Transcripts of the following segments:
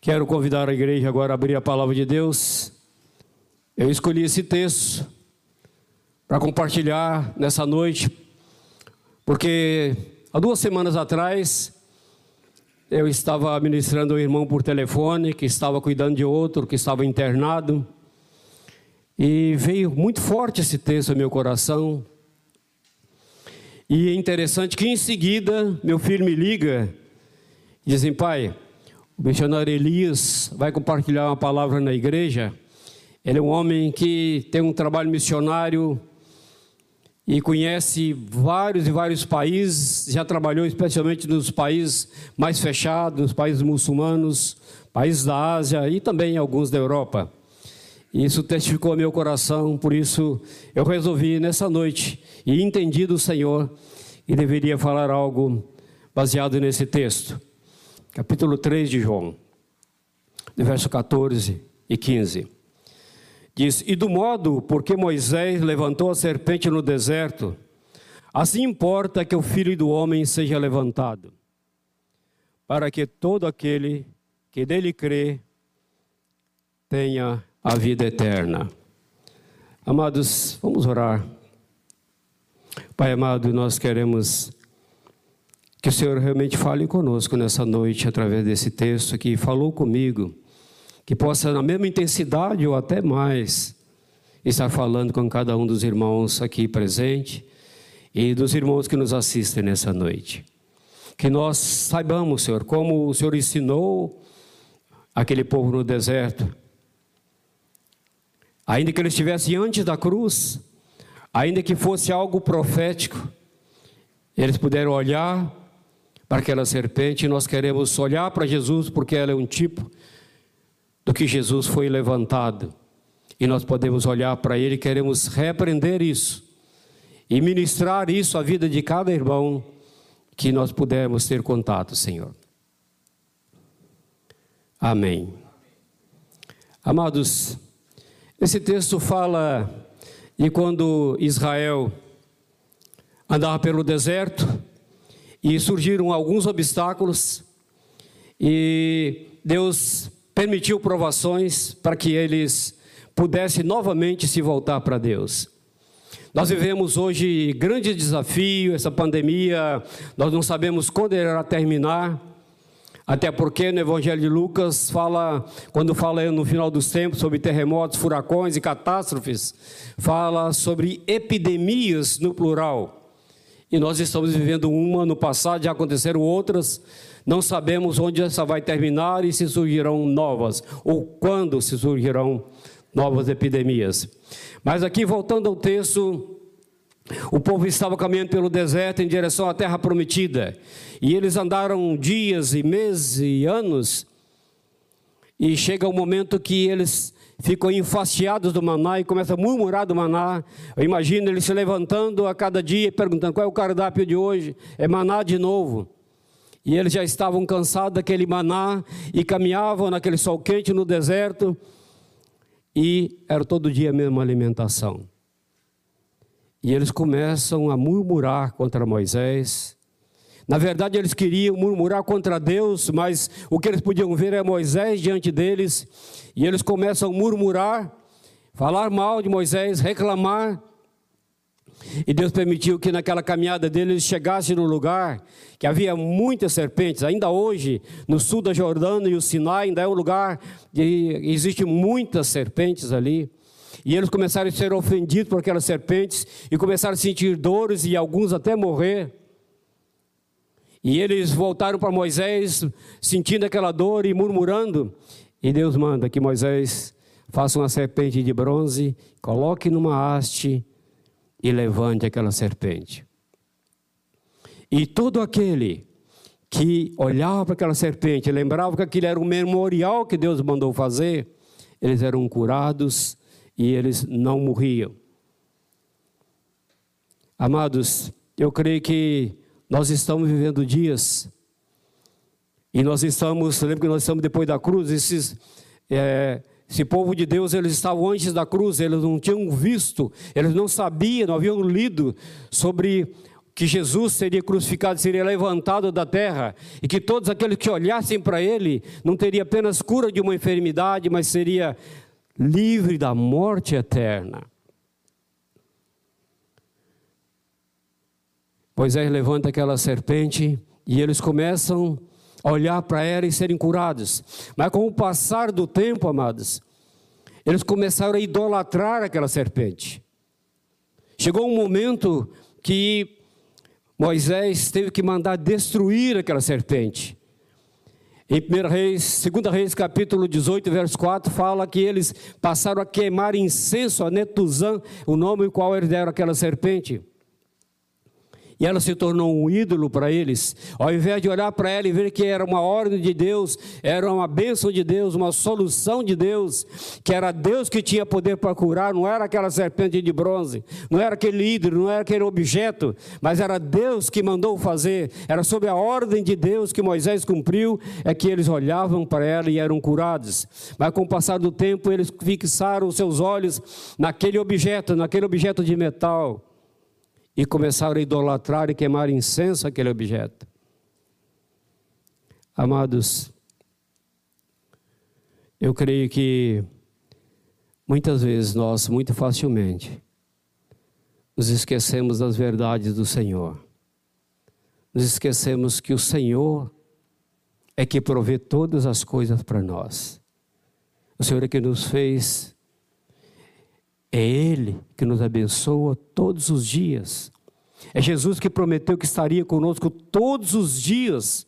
Quero convidar a igreja agora a abrir a palavra de Deus. Eu escolhi esse texto para compartilhar nessa noite, porque há duas semanas atrás eu estava ministrando um irmão por telefone que estava cuidando de outro que estava internado e veio muito forte esse texto ao meu coração. E é interessante que em seguida meu filho me liga e diz assim, pai, o missionário Elias vai compartilhar uma palavra na igreja. Ele é um homem que tem um trabalho missionário e conhece vários e vários países, já trabalhou especialmente nos países mais fechados, nos países muçulmanos, países da Ásia e também alguns da Europa. Isso testificou meu coração, por isso eu resolvi nessa noite e entendi do Senhor e deveria falar algo baseado nesse texto capítulo 3 de João, de verso 14 e 15. Diz: E do modo porque Moisés levantou a serpente no deserto, assim importa que o filho do homem seja levantado, para que todo aquele que dele crê tenha a vida eterna. Amados, vamos orar. Pai amado, nós queremos que o Senhor realmente fale conosco nessa noite através desse texto que falou comigo, que possa, na mesma intensidade ou até mais, estar falando com cada um dos irmãos aqui presente e dos irmãos que nos assistem nessa noite. Que nós saibamos, Senhor, como o Senhor ensinou aquele povo no deserto. Ainda que eles estivessem antes da cruz, ainda que fosse algo profético, eles puderam olhar para aquela serpente, nós queremos olhar para Jesus porque ela é um tipo do que Jesus foi levantado. E nós podemos olhar para ele queremos repreender isso e ministrar isso à vida de cada irmão que nós pudermos ter contato, Senhor. Amém. Amados, esse texto fala de quando Israel andava pelo deserto e surgiram alguns obstáculos e Deus permitiu provações para que eles pudessem novamente se voltar para Deus. Nós vivemos hoje grande desafio, essa pandemia, nós não sabemos quando irá terminar, até porque no Evangelho de Lucas fala, quando fala no final dos tempos sobre terremotos, furacões e catástrofes, fala sobre epidemias no plural. E nós estamos vivendo uma, no passado já aconteceram outras, não sabemos onde essa vai terminar e se surgirão novas, ou quando se surgirão novas epidemias. Mas aqui, voltando ao texto, o povo estava caminhando pelo deserto em direção à terra prometida, e eles andaram dias e meses e anos, e chega o um momento que eles ficam enfastiados do maná e começam a murmurar do maná. Eu imagino eles se levantando a cada dia e perguntando qual é o cardápio de hoje. É maná de novo. E eles já estavam cansados daquele maná e caminhavam naquele sol quente no deserto. E era todo dia a mesma alimentação. E eles começam a murmurar contra Moisés, na verdade, eles queriam murmurar contra Deus, mas o que eles podiam ver é Moisés diante deles, e eles começam a murmurar, falar mal de Moisés, reclamar. E Deus permitiu que naquela caminhada deles chegassem no lugar que havia muitas serpentes. Ainda hoje, no sul da Jordânia e o Sinai, ainda é um lugar que existe muitas serpentes ali. E eles começaram a ser ofendidos por aquelas serpentes e começaram a sentir dores e alguns até morrer. E eles voltaram para Moisés, sentindo aquela dor e murmurando. E Deus manda que Moisés faça uma serpente de bronze, coloque numa haste e levante aquela serpente. E todo aquele que olhava para aquela serpente, lembrava que aquilo era um memorial que Deus mandou fazer, eles eram curados e eles não morriam. Amados, eu creio que nós estamos vivendo dias, e nós estamos, lembra que nós estamos depois da cruz, esses, é, esse povo de Deus, eles estavam antes da cruz, eles não tinham visto, eles não sabiam, não haviam lido sobre que Jesus seria crucificado, seria levantado da terra, e que todos aqueles que olhassem para ele não teria apenas cura de uma enfermidade, mas seria livre da morte eterna. Moisés levanta aquela serpente e eles começam a olhar para ela e serem curados. Mas com o passar do tempo, amados, eles começaram a idolatrar aquela serpente. Chegou um momento que Moisés teve que mandar destruir aquela serpente. Em 1 Reis, 2 Reis, capítulo 18, verso 4, fala que eles passaram a queimar incenso a Netuzã, o nome qual eles deram aquela serpente e ela se tornou um ídolo para eles. Ao invés de olhar para ela e ver que era uma ordem de Deus, era uma bênção de Deus, uma solução de Deus, que era Deus que tinha poder para curar, não era aquela serpente de bronze, não era aquele ídolo, não era aquele objeto, mas era Deus que mandou fazer, era sob a ordem de Deus que Moisés cumpriu, é que eles olhavam para ela e eram curados. Mas com o passar do tempo, eles fixaram os seus olhos naquele objeto, naquele objeto de metal e começaram a idolatrar e queimar incenso aquele objeto. Amados, eu creio que muitas vezes nós, muito facilmente, nos esquecemos das verdades do Senhor. Nos esquecemos que o Senhor é que provê todas as coisas para nós. O Senhor é que nos fez é Ele que nos abençoa todos os dias. É Jesus que prometeu que estaria conosco todos os dias.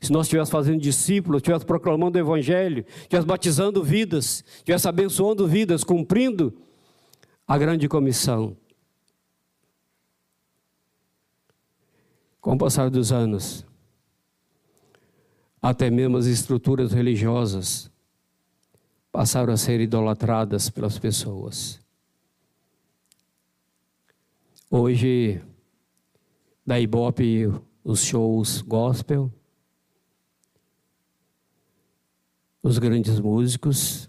Se nós estivéssemos fazendo discípulos, estivéssemos proclamando o Evangelho, estivéssemos batizando vidas, estivéssemos abençoando vidas, cumprindo a grande comissão. Com o passar dos anos, até mesmo as estruturas religiosas passaram a ser idolatradas pelas pessoas. Hoje, da Ibope, os shows gospel, os grandes músicos,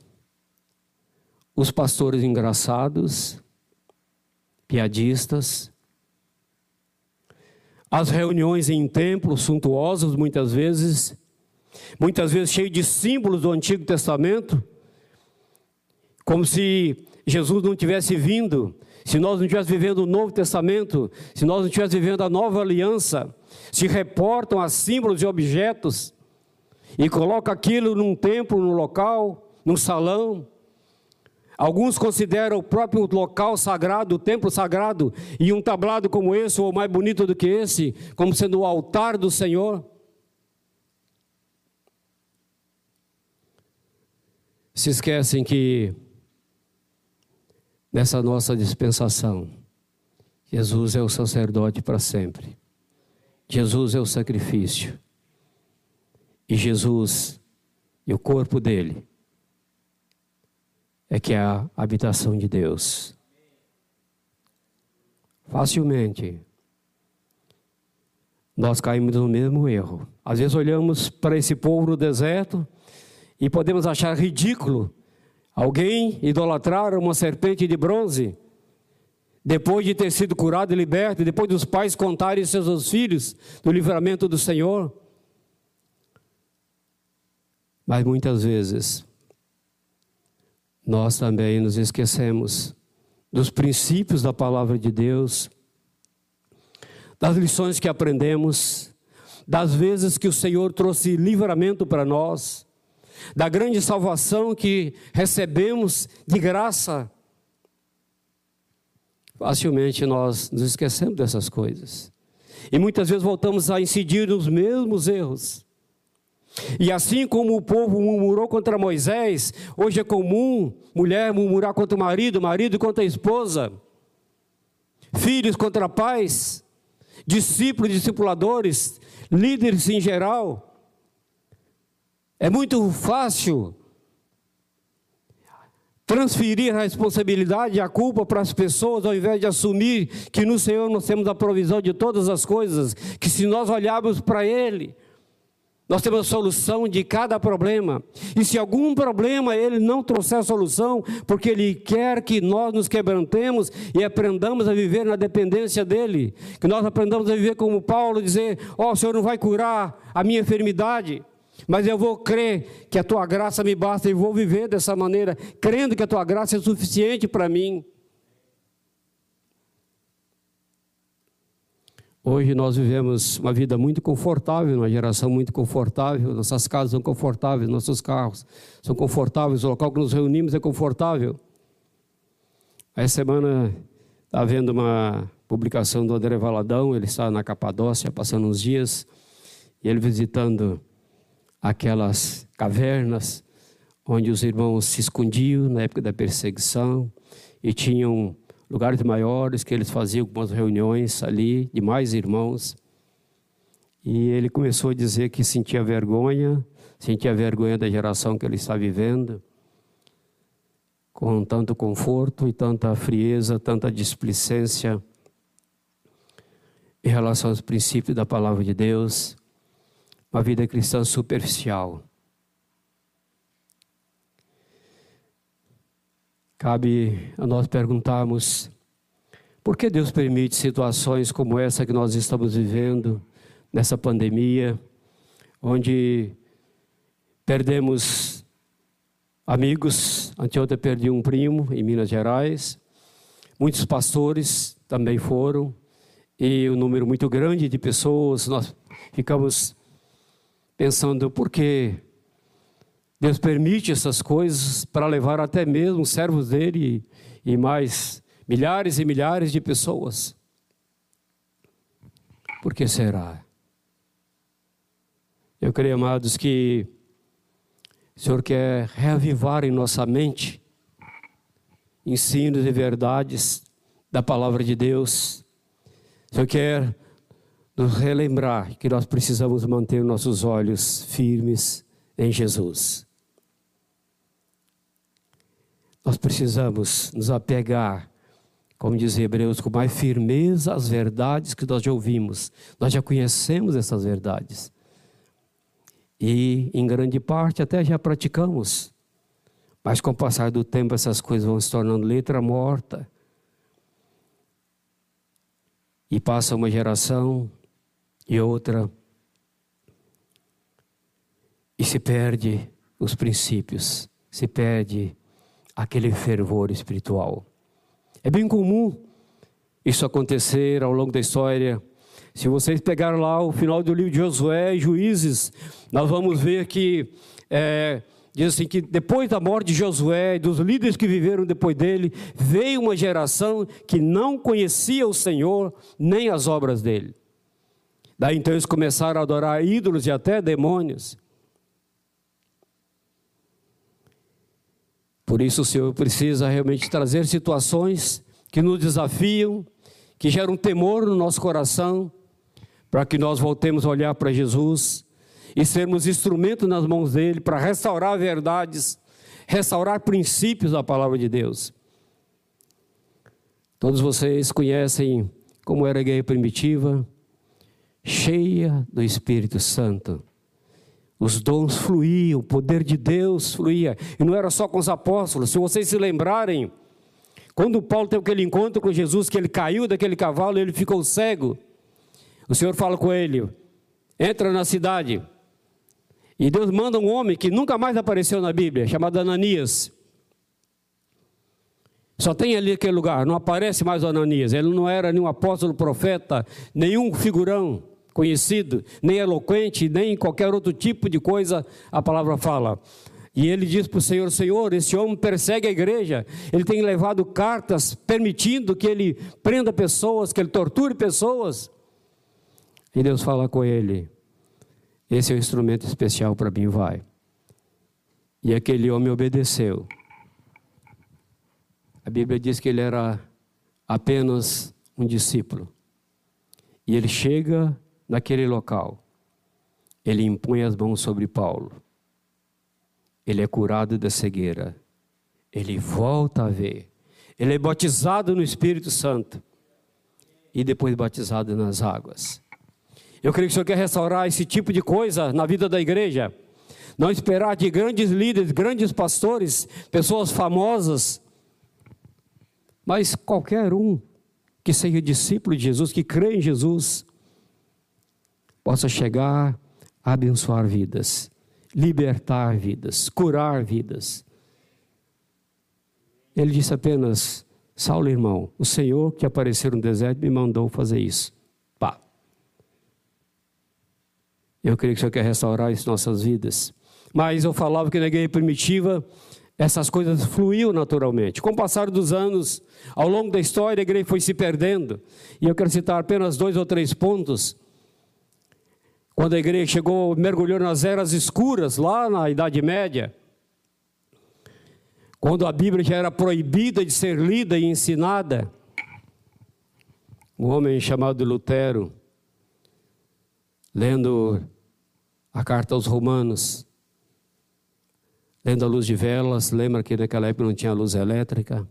os pastores engraçados, piadistas, as reuniões em templos suntuosos, muitas vezes, muitas vezes cheios de símbolos do Antigo Testamento, como se Jesus não tivesse vindo se nós não estivéssemos vivendo o Novo Testamento, se nós não estivéssemos vivendo a nova aliança, se reportam a símbolos e objetos e colocam aquilo num templo, num local, num salão. Alguns consideram o próprio local sagrado, o templo sagrado, e um tablado como esse, ou mais bonito do que esse, como sendo o altar do Senhor. Se esquecem que nessa nossa dispensação. Jesus é o sacerdote para sempre. Jesus é o sacrifício. E Jesus e o corpo dele é que é a habitação de Deus. Facilmente nós caímos no mesmo erro. Às vezes olhamos para esse povo no deserto e podemos achar ridículo Alguém idolatrar uma serpente de bronze, depois de ter sido curado e liberto, depois dos pais contarem seus filhos do livramento do Senhor. Mas muitas vezes, nós também nos esquecemos dos princípios da palavra de Deus, das lições que aprendemos, das vezes que o Senhor trouxe livramento para nós da grande salvação que recebemos de graça. Facilmente nós nos esquecemos dessas coisas. E muitas vezes voltamos a incidir nos mesmos erros. E assim como o povo murmurou contra Moisés, hoje é comum mulher murmurar contra o marido, marido contra a esposa, filhos contra pais, discípulos, discipuladores, líderes em geral. É muito fácil transferir a responsabilidade e a culpa para as pessoas, ao invés de assumir que no Senhor nós temos a provisão de todas as coisas, que se nós olharmos para Ele, Nós temos a solução de cada problema. E se algum problema ele não trouxer a solução, porque ele quer que nós nos quebrantemos e aprendamos a viver na dependência dele, que nós aprendamos a viver como Paulo, dizer: Ó, oh, o Senhor não vai curar a minha enfermidade, mas eu vou crer que a tua graça me basta e vou viver dessa maneira, crendo que a tua graça é suficiente para mim. Hoje nós vivemos uma vida muito confortável, uma geração muito confortável, nossas casas são confortáveis, nossos carros são confortáveis, o local que nos reunimos é confortável. Essa semana está havendo uma publicação do André Valadão, ele está na Capadócia, passando uns dias, e ele visitando aquelas cavernas onde os irmãos se escondiam na época da perseguição e tinham lugares maiores que eles faziam algumas reuniões ali de mais irmãos. E ele começou a dizer que sentia vergonha, sentia vergonha da geração que ele está vivendo, com tanto conforto e tanta frieza, tanta displicência em relação aos princípios da palavra de Deus, uma vida cristã superficial. Cabe a nós perguntarmos por que Deus permite situações como essa que nós estamos vivendo, nessa pandemia, onde perdemos amigos. Anteontem perdi um primo em Minas Gerais. Muitos pastores também foram. E um número muito grande de pessoas. Nós ficamos pensando por que Deus permite essas coisas para levar até mesmo os servos dele e, mais milhares e milhares de pessoas. Por que será? Eu creio, amados, que o Senhor quer reavivar em nossa mente ensinos e verdades da palavra de Deus. O Senhor quer nos relembrar que nós precisamos manter nossos olhos firmes em Jesus. Nós precisamos nos apegar, como diz Hebreus, com mais firmeza às verdades que nós já ouvimos. Nós já conhecemos essas verdades. E, em grande parte, até já praticamos. Mas, com o passar do tempo, essas coisas vão se tornando letra morta. E passa uma geração e outra. E se perde os princípios, se perde aquele fervor espiritual. É bem comum isso acontecer ao longo da história. Se vocês pegarem lá o final do livro de Josué e Juízes, nós vamos ver que é, diz assim que depois da morte de Josué e dos líderes que viveram depois dele, veio uma geração que não conhecia o Senhor nem as obras dele. Daí então eles começaram a adorar ídolos e até demônios. Por isso o Senhor precisa realmente trazer situações que nos desafiam, que geram temor no nosso coração, para que nós voltemos a olhar para Jesus e sermos instrumento nas mãos dele para restaurar verdades, restaurar princípios da palavra de Deus. Todos vocês conhecem como era a igreja primitiva, cheia do Espírito Santo. Os dons fluíam, o poder de Deus fluía. E não era só com os apóstolos. Se vocês se lembrarem, quando Paulo teve aquele encontro com Jesus, que ele caiu daquele cavalo ele ficou cego, o Senhor fala com ele: entra na cidade. E Deus manda um homem que nunca mais apareceu na Bíblia, chamado Ananias. Só tem ali aquele lugar, não aparece mais o Ananias. Ele não era nenhum apóstolo, profeta, nenhum figurão conhecido, nem eloquente, nem qualquer outro tipo de coisa, a palavra fala. E ele diz para o Senhor: Senhor, esse homem persegue a igreja, ele tem levado cartas permitindo que ele prenda pessoas, que ele torture pessoas. E Deus fala com ele: Esse é o instrumento especial para mim, vai. E aquele homem obedeceu. A Bíblia diz que ele era apenas um discípulo. E ele chega naquele local, ele impõe as mãos sobre Paulo. Ele é curado da cegueira. Ele volta a ver. Ele é batizado no Espírito Santo. E depois batizado nas águas. Eu creio que o Senhor quer restaurar esse tipo de coisa na vida da igreja. Não esperar de grandes líderes, grandes pastores, pessoas famosas, mas qualquer um que seja discípulo de Jesus, que crê em Jesus, possa chegar a abençoar vidas, libertar vidas, curar vidas. Ele disse apenas: Saulo, irmão, o Senhor que apareceu no deserto me mandou fazer isso. Pá. Eu creio que o Senhor quer restaurar as nossas vidas. Mas eu falava que na igreja primitiva essas coisas fluíam naturalmente. Com o passar dos anos, ao longo da história, a igreja foi se perdendo. E eu quero citar apenas dois ou três pontos. Quando a igreja chegou, mergulhou nas eras escuras, lá na Idade Média, quando a Bíblia já era proibida de ser lida e ensinada, um homem chamado Lutero, lendo a carta aos Romanos, lendo a luz de velas, lembra que naquela época não tinha luz elétrica?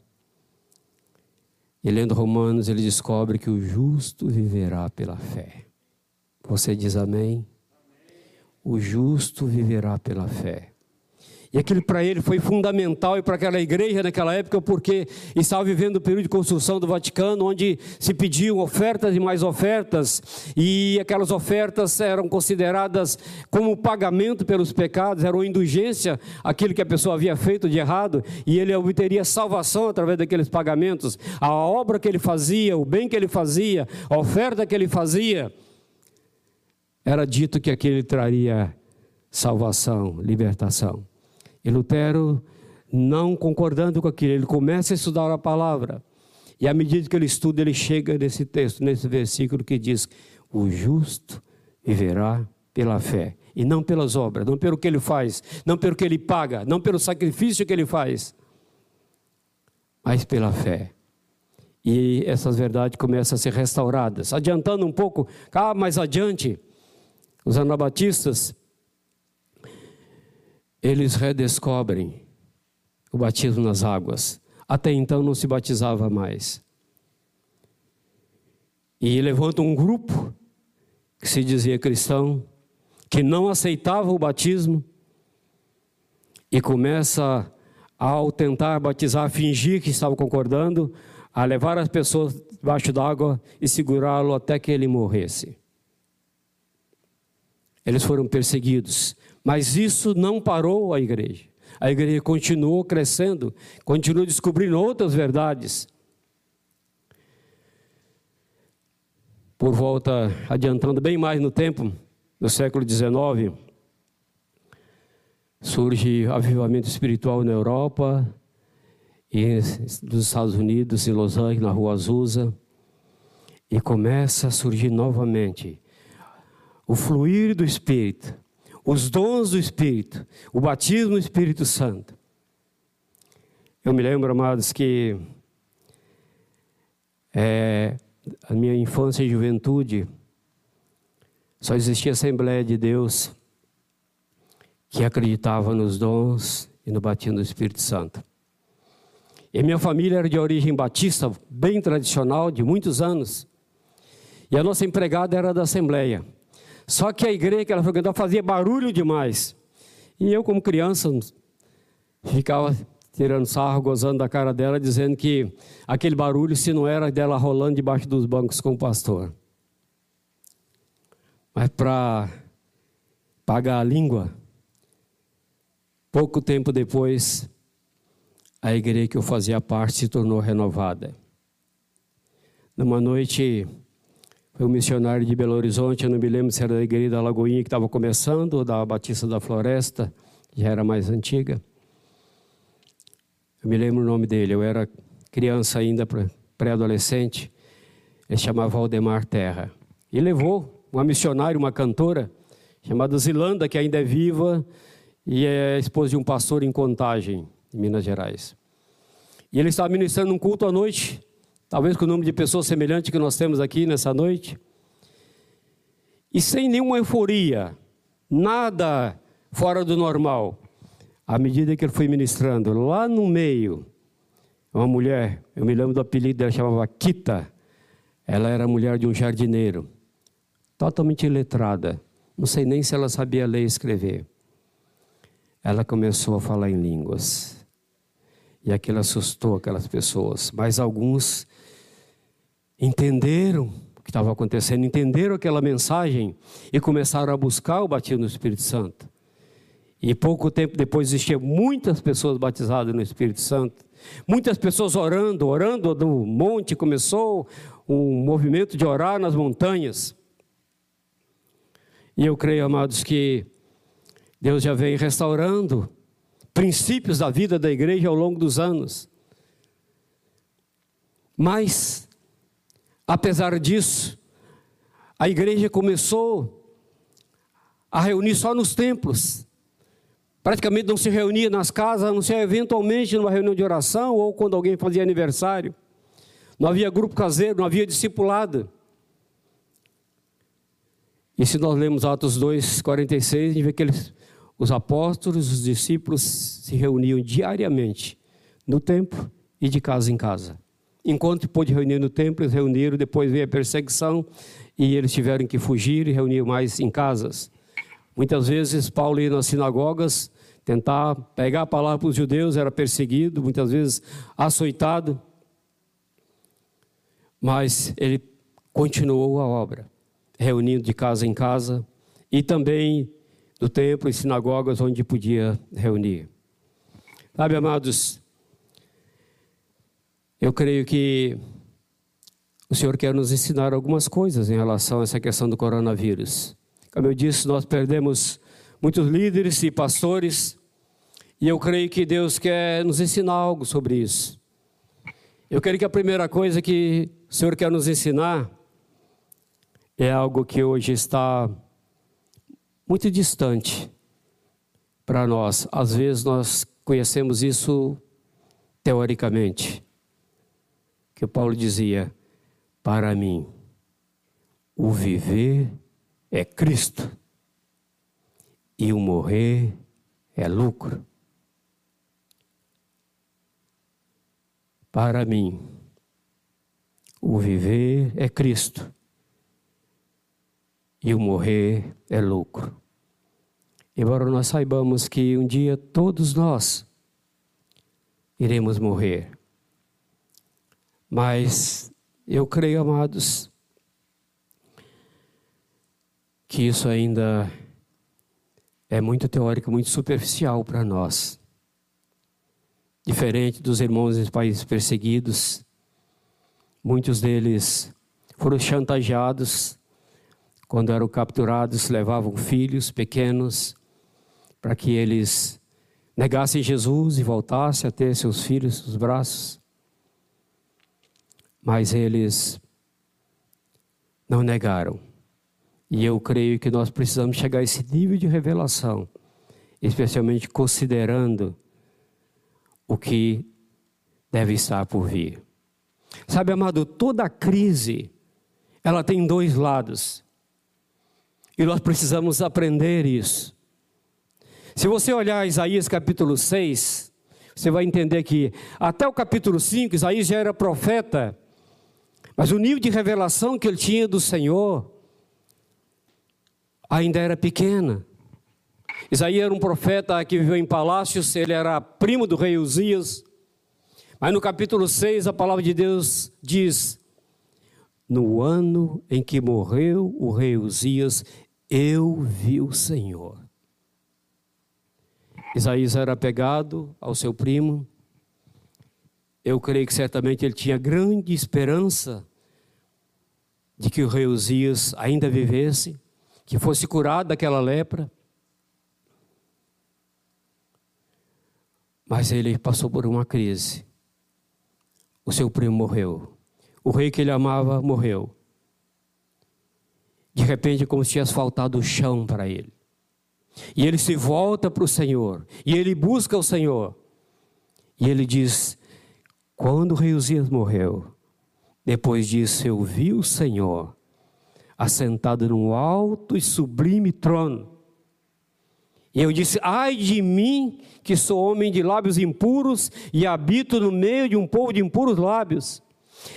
E lendo Romanos, ele descobre que o justo viverá pela fé. Você diz amém? O justo viverá pela fé. E aquilo para ele foi fundamental e para aquela igreja naquela época, porque estava vivendo o período de construção do Vaticano, onde se pediam ofertas e mais ofertas, e aquelas ofertas eram consideradas como pagamento pelos pecados, era uma indulgência aquilo que a pessoa havia feito de errado, e ele obteria salvação através daqueles pagamentos. A obra que ele fazia, o bem que ele fazia, a oferta que ele fazia, era dito que aquele traria salvação, libertação. E Lutero, não concordando com aquilo, ele começa a estudar a palavra. E à medida que ele estuda, ele chega nesse texto, nesse versículo que diz: O justo viverá pela fé, e não pelas obras, não pelo que ele faz, não pelo que ele paga, não pelo sacrifício que ele faz, mas pela fé. E essas verdades começam a ser restauradas. Adiantando um pouco, cá mais adiante, os anabatistas eles redescobrem o batismo nas águas. Até então não se batizava mais. E levanta um grupo que se dizia cristão, que não aceitava o batismo e começa ao tentar batizar, fingir que estava concordando, a levar as pessoas debaixo d'água e segurá-lo até que ele morresse. Eles foram perseguidos, mas isso não parou a igreja. A igreja continuou crescendo, continuou descobrindo outras verdades. Por volta, adiantando bem mais no tempo, no século XIX, surge avivamento espiritual na Europa, e nos Estados Unidos, em Los Angeles, na Rua Azusa, e começa a surgir novamente o fluir do Espírito os dons do Espírito, o batismo do Espírito Santo. Eu me lembro, amados, que é, a minha infância e juventude só existia a Assembleia de Deus que acreditava nos dons e no batismo do Espírito Santo. E minha família era de origem batista, bem tradicional, de muitos anos. E a nossa empregada era da Assembleia. Só que a igreja que ela frequentava fazia barulho demais. E eu, como criança, ficava tirando sarro, gozando da cara dela, dizendo que aquele barulho, se não era dela rolando debaixo dos bancos com o pastor. Mas para pagar a língua, pouco tempo depois, a igreja que eu fazia parte se tornou renovada. Numa noite foi um missionário de Belo Horizonte, eu não me lembro se era da igreja da Lagoinha que estava começando, ou da Batista da Floresta, já era mais antiga. Eu me lembro o nome dele, eu era criança ainda, pré-adolescente. Ele chamava Valdemar Terra. E levou uma missionária, uma cantora, chamada Zilanda, que ainda é viva e é esposa de um pastor em Contagem, em Minas Gerais. E ele estava ministrando um culto à noite talvez com o número de pessoas semelhante que nós temos aqui nessa noite, e sem nenhuma euforia, nada fora do normal. À medida que ele foi ministrando, lá no meio, uma mulher, eu me lembro do apelido dela, chamava Kita, ela era mulher de um jardineiro, totalmente iletrada, não sei nem se ela sabia ler e escrever. Ela começou a falar em línguas. E aquilo assustou aquelas pessoas, mas alguns entenderam o que estava acontecendo, entenderam aquela mensagem e começaram a buscar o batismo no Espírito Santo. E pouco tempo depois existiam muitas pessoas batizadas no Espírito Santo, muitas pessoas orando, orando no monte, começou um movimento de orar nas montanhas. E eu creio, amados, que Deus já vem restaurando princípios da vida da igreja ao longo dos anos. Mas, apesar disso, a igreja começou a reunir só nos templos. Praticamente não se reunia nas casas, a não ser eventualmente numa reunião de oração ou quando alguém fazia aniversário. Não havia grupo caseiro, não havia discipulado. E se nós lemos Atos 2, 46, a gente vê que eles, os apóstolos, os discípulos se reuniam diariamente no templo e de casa em casa. Enquanto pôde reunir no templo, eles reuniram, depois veio a perseguição e eles tiveram que fugir e reunir mais em casas. Muitas vezes Paulo ia nas sinagogas tentar pegar a palavra para os judeus, era perseguido, muitas vezes açoitado, mas ele continuou a obra reunindo de casa em casa e também no templo e sinagogas onde podia reunir. Sabe, amados, eu creio que o Senhor quer nos ensinar algumas coisas em relação a essa questão do coronavírus. Como eu disse, nós perdemos muitos líderes e pastores, e eu creio que Deus quer nos ensinar algo sobre isso. Eu creio que a primeira coisa que o Senhor quer nos ensinar é algo que hoje está muito distante para nós. Às vezes nós conhecemos isso teoricamente. Que Paulo dizia: Para mim, o viver é Cristo e o morrer é lucro. Para mim, o viver é Cristo e o morrer é lucro. Embora nós saibamos que um dia todos nós iremos morrer, mas eu creio, amados, que isso ainda é muito teórico, muito superficial para nós. Diferente dos irmãos dos países perseguidos, muitos deles foram chantageados quando eram capturados, levavam filhos pequenos para que eles negassem Jesus e voltassem a ter seus filhos nos braços. Mas eles não negaram. E eu creio que nós precisamos chegar a esse nível de revelação, especialmente considerando o que deve estar por vir. Sabe, amado, toda crise, ela tem dois lados. E nós precisamos aprender isso. Se você olhar Isaías capítulo 6, você vai entender que até o capítulo 5, Isaías já era profeta, mas o nível de revelação que ele tinha do Senhor ainda era pequena. Isaías era um profeta que viveu em palácios, ele era primo do rei Uzias. Mas no capítulo 6, a palavra de Deus diz: No ano em que morreu o rei Uzias, eu vi o Senhor. Isaías era apegado ao seu primo. Eu creio que certamente ele tinha grande esperança de que o rei Uzias ainda vivesse, que fosse curado daquela lepra. Mas ele passou por uma crise. O seu primo morreu. O rei que ele amava morreu. De repente, como se tivesse faltado o chão para ele. E ele se volta para o Senhor. E ele busca o Senhor. E ele diz: Quando o rei Uzias morreu, depois disso eu vi o Senhor assentado num alto e sublime trono. E eu disse: Ai de mim, que sou homem de lábios impuros e habito no meio de um povo de impuros lábios.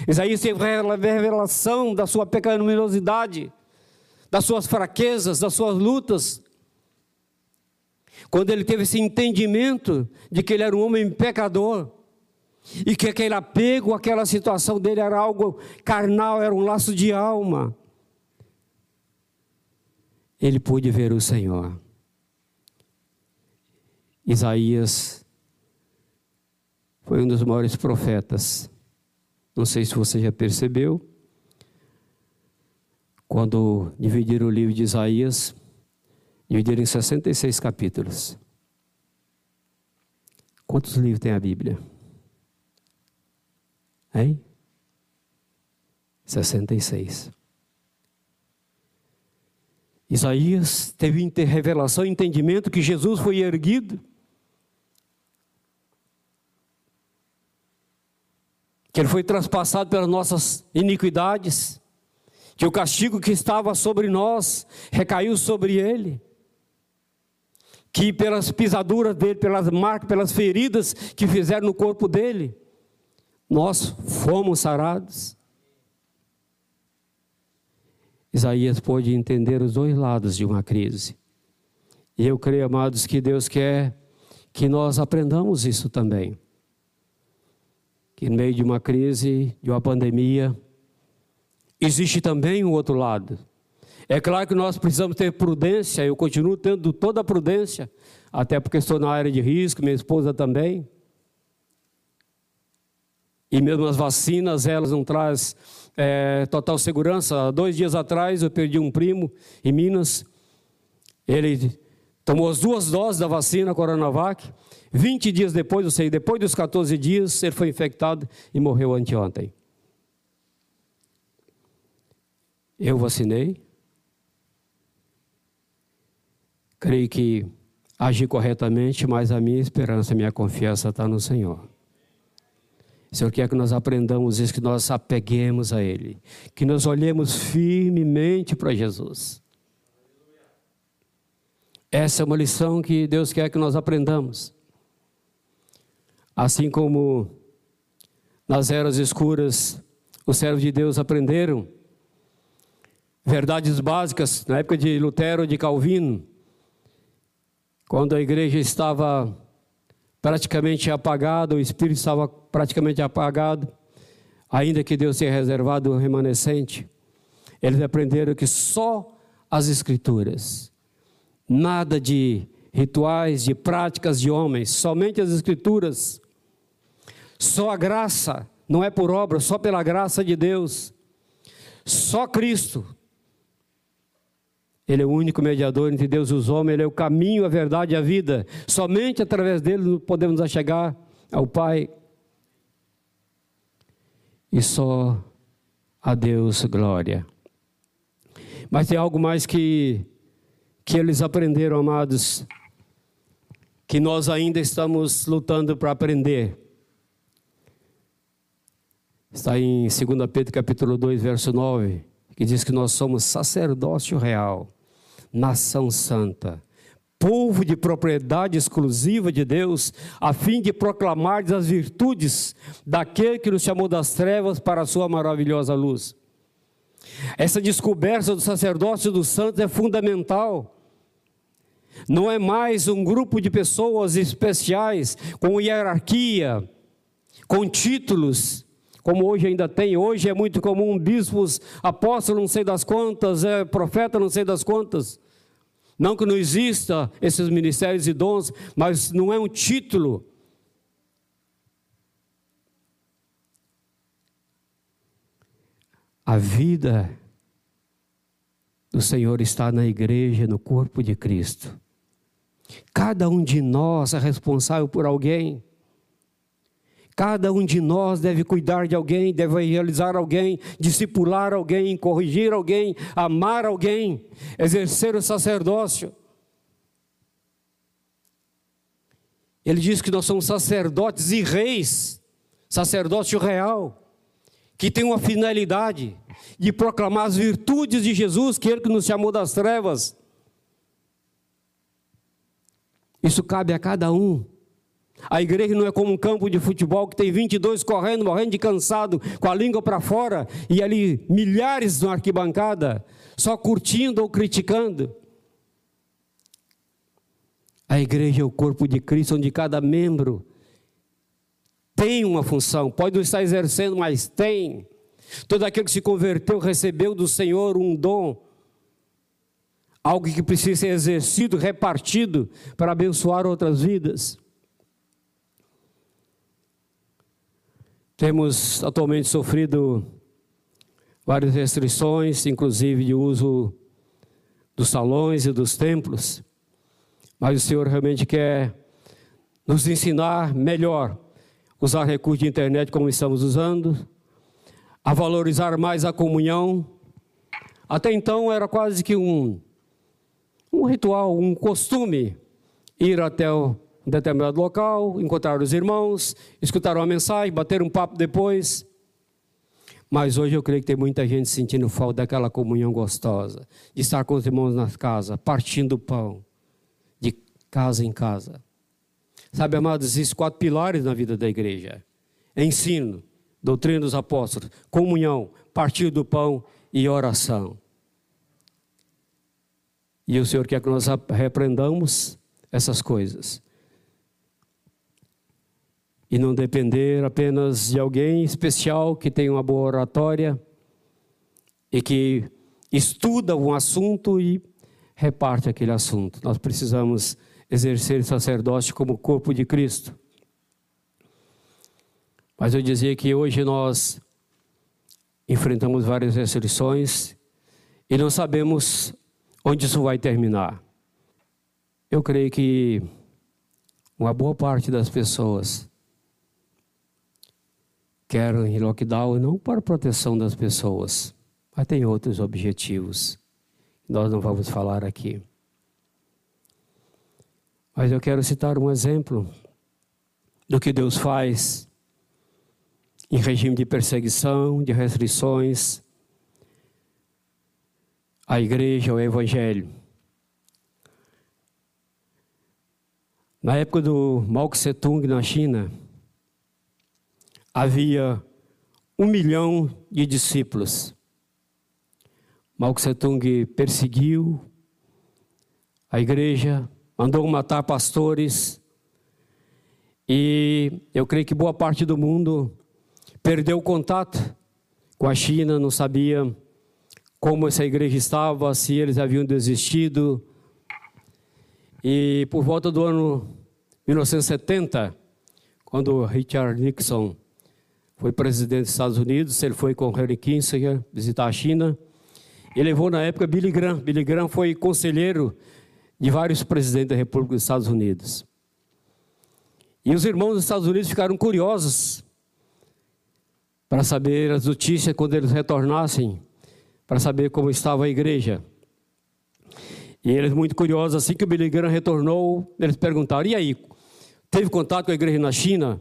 Isaías teve a revelação da sua pecaminosidade das suas fraquezas, das suas lutas. Quando ele teve esse entendimento de que ele era um homem pecador, e que aquele apego, aquela situação dele era algo carnal, era um laço de alma. Ele pôde ver o Senhor. Isaías foi um dos maiores profetas. Não sei se você já percebeu. Quando dividiram o livro de Isaías, dividiram em 66 capítulos. Quantos livros tem a Bíblia? Hein? 66. Isaías teve revelação, entendimento que Jesus foi erguido. Que ele foi traspassado pelas nossas iniquidades. Que o castigo que estava sobre nós recaiu sobre ele. Que pelas pisaduras dele, pelas marcas, pelas feridas que fizeram no corpo dele, nós fomos sarados. Isaías pôde entender os dois lados de uma crise. E eu creio, amados, que Deus quer que nós aprendamos isso também. Que no meio de uma crise, de uma pandemia, existe também um outro lado. É claro que nós precisamos ter prudência, eu continuo tendo toda a prudência, até porque estou na área de risco, minha esposa também. E mesmo as vacinas, elas não trazem é, total segurança. Dois dias atrás eu perdi um primo em Minas. Ele tomou as duas doses da vacina Coronavac. 20 dias depois, ou seja, depois dos 14 dias, ele foi infectado e morreu anteontem. Eu vacinei. Creio que agi corretamente, mas a minha esperança, a minha confiança está no Senhor. Senhor quer que nós aprendamos isso, que nós apeguemos a Ele, que nós olhemos firmemente para Jesus. Essa é uma lição que Deus quer que nós aprendamos. Assim como nas eras escuras os servos de Deus aprenderam verdades básicas na época de Lutero, de Calvino, quando a igreja estava praticamente apagado, o espírito estava praticamente apagado, ainda que Deus tenha reservado o remanescente. Eles aprenderam que só as Escrituras, nada de rituais, de práticas de homens, somente as Escrituras, só a graça, não é por obra, só pela graça de Deus, só Cristo ele é o único mediador entre Deus e os homens, ele é o caminho, a verdade e a vida. Somente através dele podemos chegar ao Pai. E só a Deus glória. Mas tem algo mais que, que eles aprenderam, amados, que nós ainda estamos lutando para aprender. Está em 2 Pedro capítulo 2, verso 9, que diz que nós somos sacerdócio real nação santa, povo de propriedade exclusiva de Deus, a fim de proclamar as virtudes daquele que nos chamou das trevas para a sua maravilhosa luz. Essa descoberta do sacerdócio dos santos é fundamental. Não é mais um grupo de pessoas especiais, com hierarquia, com títulos, como hoje ainda tem. Hoje é muito comum bispos, apóstolos, não sei das quantas, é, profeta, não sei das quantas. Não que não exista esses ministérios e dons, mas não é um título. A vida do Senhor está na igreja, no corpo de Cristo. Cada um de nós é responsável por alguém. Cada um de nós deve cuidar de alguém, deve realizar alguém, discipular alguém, corrigir alguém, amar alguém, exercer o sacerdócio. Ele diz que nós somos sacerdotes e reis, sacerdócio real, que tem uma finalidade de proclamar as virtudes de Jesus, que Ele que nos chamou das trevas. Isso cabe a cada um A igreja não é como um campo de futebol que tem 22 correndo, morrendo de cansado, com a língua para fora, e ali milhares na arquibancada, só curtindo ou criticando. A igreja é o corpo de Cristo, onde cada membro tem uma função, pode não estar exercendo, mas tem. Todo aquele que se converteu recebeu do Senhor um dom, algo que precisa ser exercido, repartido para abençoar outras vidas. Temos atualmente sofrido várias restrições, inclusive de uso dos salões e dos templos, mas o Senhor realmente quer nos ensinar melhor usar recursos de internet como estamos usando, a valorizar mais a comunhão. Até então era quase que um, um ritual, um costume ir até um determinado local, encontrar os irmãos, escutar uma mensagem, bater um papo depois. Mas hoje eu creio que tem muita gente sentindo falta daquela comunhão gostosa, de estar com os irmãos na casa, partindo o pão, de casa em casa. Sabe, amados, existem quatro pilares na vida da igreja: ensino, doutrina dos apóstolos, comunhão, partir do pão e oração. E o Senhor quer que nós repreendamos essas coisas. E não depender apenas de alguém especial que tem uma boa oratória e que estuda um assunto e reparte aquele assunto. Nós precisamos exercer sacerdócio como corpo de Cristo. Mas eu dizia que hoje nós enfrentamos várias restrições e não sabemos onde isso vai terminar. Eu creio que uma boa parte das pessoas querem lockdown não para proteção das pessoas, mas tem outros objetivos. Nós não vamos falar aqui. Mas eu quero citar um exemplo do que Deus faz em regime de perseguição, de restrições, a igreja, o evangelho. Na época do Mao Tse Tung na China, havia um milhão de discípulos. Mao Tse Tung perseguiu a igreja, mandou matar pastores. E eu creio que boa parte do mundo perdeu o contato com a China, não sabia como essa igreja estava, se eles haviam desistido. E por volta do ano 1970, quando Richard Nixon foi presidente dos Estados Unidos, ele foi com Henry Kissinger visitar a China. Ele levou na época Billy Graham. Billy Graham foi conselheiro de vários presidentes da República dos Estados Unidos. E os irmãos dos Estados Unidos ficaram curiosos para saber as notícias quando eles retornassem, para saber como estava a igreja. E eles, muito curiosos, assim que o Billy Graham retornou, eles perguntaram: e aí, teve contato com a igreja na China?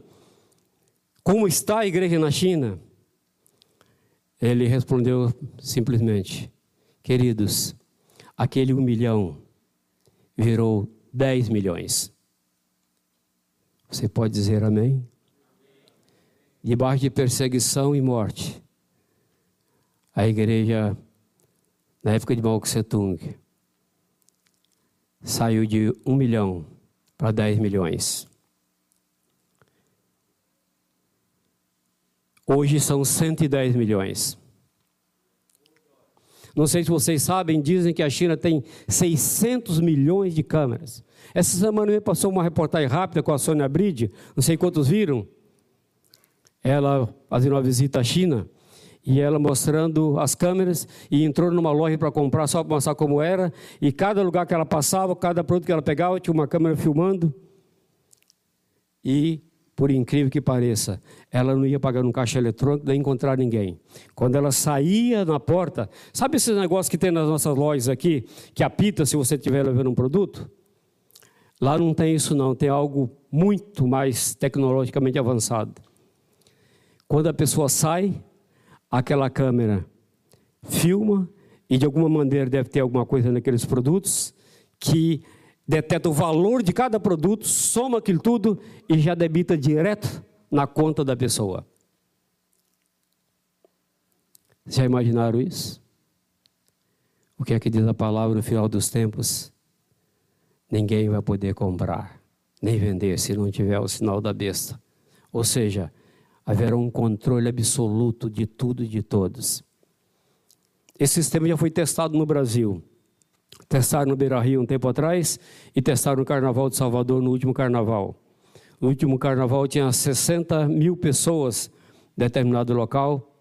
Como está a igreja na China? Ele respondeu simplesmente: Queridos, aquele um milhão virou 10 milhões. Você pode dizer amém? Debaixo de perseguição e morte, a igreja, na época de Mao Tse Tung, saiu de 1 milhão para 10 milhões. Hoje são 110 milhões. Não sei se vocês sabem, dizem que a China tem 600 milhões de câmeras. Essa semana me passou uma reportagem rápida com a Sônia Bride, não sei quantos viram. Ela fazendo uma visita à China e ela mostrando as câmeras e entrou numa loja para comprar só para mostrar como era. E cada lugar que ela passava, cada produto que ela pegava, tinha uma câmera filmando. E por incrível que pareça, ela não ia pagar um caixa eletrônico nem encontrar ninguém. Quando ela saía na porta, sabe esses negócios que tem nas nossas lojas aqui, que apita se você estiver levando um produto? Lá não tem isso não, tem algo muito mais tecnologicamente avançado. Quando a pessoa sai, aquela câmera filma e de alguma maneira deve ter alguma coisa naqueles produtos que detecta o valor de cada produto, soma aquilo tudo e já debita direto na conta da pessoa. Já imaginaram isso? O que é que diz a palavra no final dos tempos? Ninguém vai poder comprar, nem vender, se não tiver o sinal da besta. Ou seja, haverá um controle absoluto de tudo e de todos. Esse sistema já foi testado no Brasil. Testaram no Beira Rio um tempo atrás e testaram no Carnaval de Salvador no último carnaval. No último carnaval tinha 60 mil pessoas em determinado local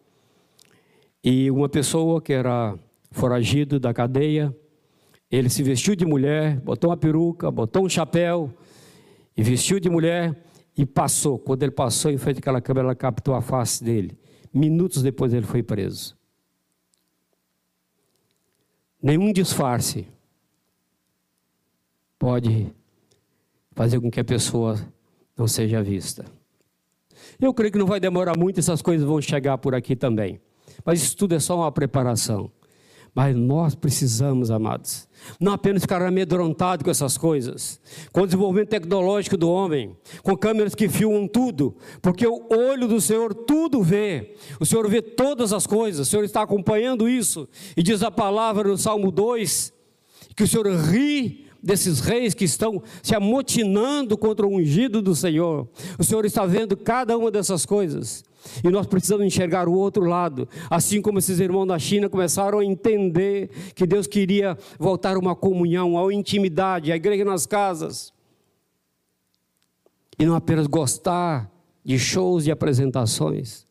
e uma pessoa que era foragido da cadeia, ele se vestiu de mulher, botou uma peruca, botou um chapéu e vestiu de mulher e passou. Quando ele passou em frente àquela câmera, ela captou a face dele. Minutos depois ele foi preso. Nenhum disfarce pode fazer com que a pessoa não seja vista. Eu creio que não vai demorar muito, essas coisas vão chegar por aqui também. Mas isso tudo é só uma preparação. Mas nós precisamos, amados, não apenas ficar amedrontado com essas coisas, com o desenvolvimento tecnológico do homem, com câmeras que filmam tudo, porque o olho do Senhor tudo vê, o Senhor vê todas as coisas, o Senhor está acompanhando isso, e diz a palavra no Salmo 2, que o Senhor ri desses reis que estão se amotinando contra o ungido do Senhor. O Senhor está vendo cada uma dessas coisas. E nós precisamos enxergar o outro lado. Assim como esses irmãos da China começaram a entender que Deus queria voltar a uma comunhão, a uma intimidade, a igreja nas casas. E não apenas gostar de shows e apresentações.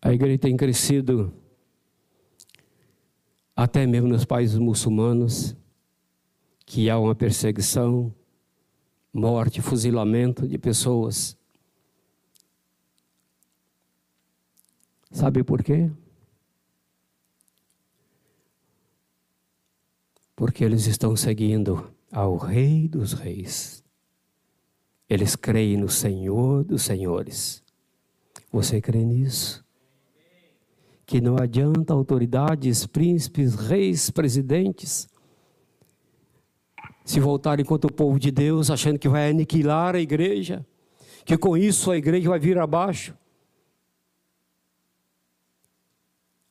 A igreja tem crescido até mesmo nos países muçulmanos, que há uma perseguição, morte, fuzilamento de pessoas. Sabe por quê? Porque eles estão seguindo ao Rei dos Reis. Eles creem no Senhor dos Senhores. Você crê nisso? que não adianta autoridades, príncipes, reis, presidentes se voltarem contra o povo de Deus, achando que vai aniquilar a igreja, que com isso a igreja vai vir abaixo.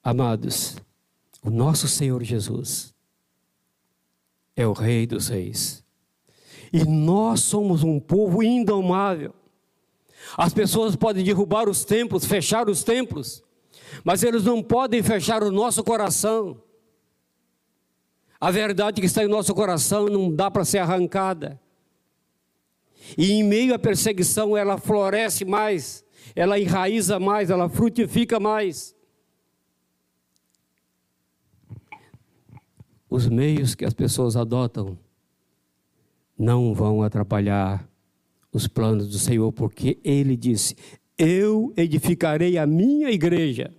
Amados, o nosso Senhor Jesus é o Rei dos Reis. E nós somos um povo indomável. As pessoas podem derrubar os templos, fechar os templos, mas eles não podem fechar o nosso coração. A verdade que está em nosso coração não dá para ser arrancada. E em meio à perseguição, ela floresce mais, ela enraiza mais, ela frutifica mais. Os meios que as pessoas adotam não vão atrapalhar os planos do Senhor, porque Ele disse: Eu edificarei a minha igreja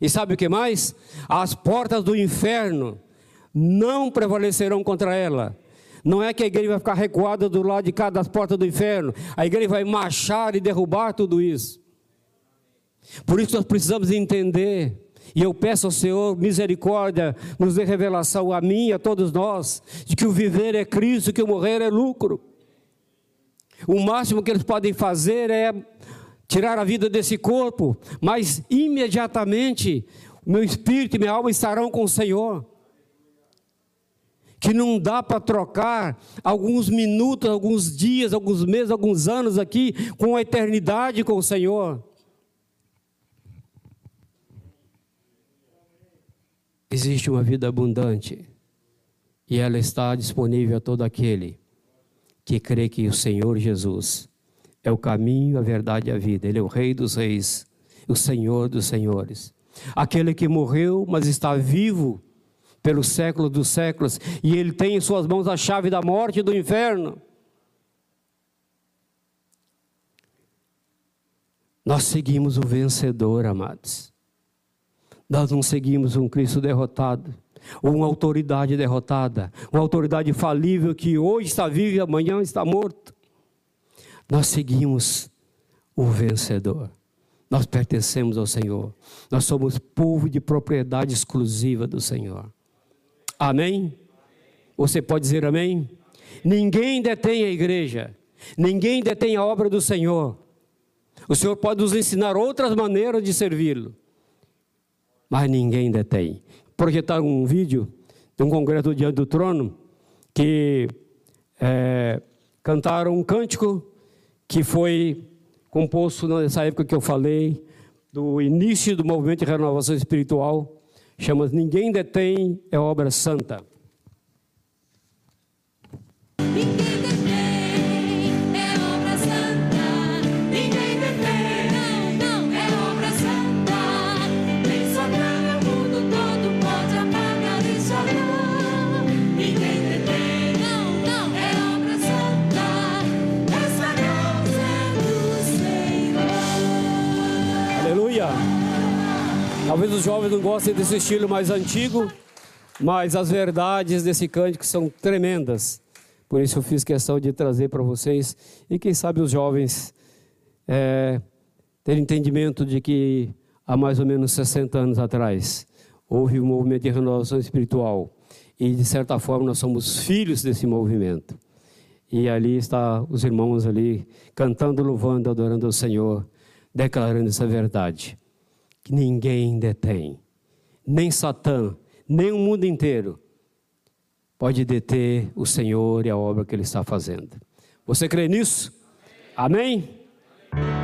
e sabe o que mais? As portas do inferno não prevalecerão contra ela. Não é que a igreja vai ficar recuada do lado de cada porta do inferno. A igreja vai marchar e derrubar tudo isso. Por isso nós precisamos entender. E eu peço ao Senhor misericórdia, nos dê revelação a mim e a todos nós, de que o viver é Cristo, que o morrer é lucro. O máximo que eles podem fazer é tirar a vida desse corpo, mas imediatamente meu espírito e minha alma estarão com o Senhor. Que não dá para trocar alguns minutos, alguns dias, alguns meses, alguns anos aqui com a eternidade com o Senhor. Existe uma vida abundante e ela está disponível a todo aquele que crê que o Senhor Jesus é o caminho, a verdade e a vida. Ele é o Rei dos Reis, o Senhor dos Senhores. Aquele que morreu, mas está vivo pelos séculos dos séculos, e ele tem em suas mãos a chave da morte e do inferno. Nós seguimos o vencedor, amados. Nós não seguimos um Cristo derrotado, ou uma autoridade derrotada, uma autoridade falível que hoje está viva e amanhã está morto. Nós seguimos o vencedor. Nós pertencemos ao Senhor. Nós somos povo de propriedade exclusiva do Senhor. Amém? Você pode dizer amém? Ninguém detém a igreja. Ninguém detém a obra do Senhor. O Senhor pode nos ensinar outras maneiras de servi-lo. Mas ninguém detém. Projetaram um vídeo de um congresso diante do trono que é, cantaram um cântico que foi composto nessa época que eu falei, do início do movimento de renovação espiritual, chama Ninguém Detém é Obra Santa. Os jovens não gostem desse estilo mais antigo, mas as verdades desse cântico são tremendas. Por isso eu fiz questão de trazer para vocês e quem sabe os jovens é, terem entendimento de que há mais ou menos 60 anos atrás houve um movimento de renovação espiritual e de certa forma nós somos filhos desse movimento. E ali está os irmãos ali cantando, louvando, adorando ao Senhor, declarando essa verdade que ninguém detém, nem Satã, nem o mundo inteiro pode deter o Senhor e a obra que Ele está fazendo. Você crê nisso? Amém? Amém?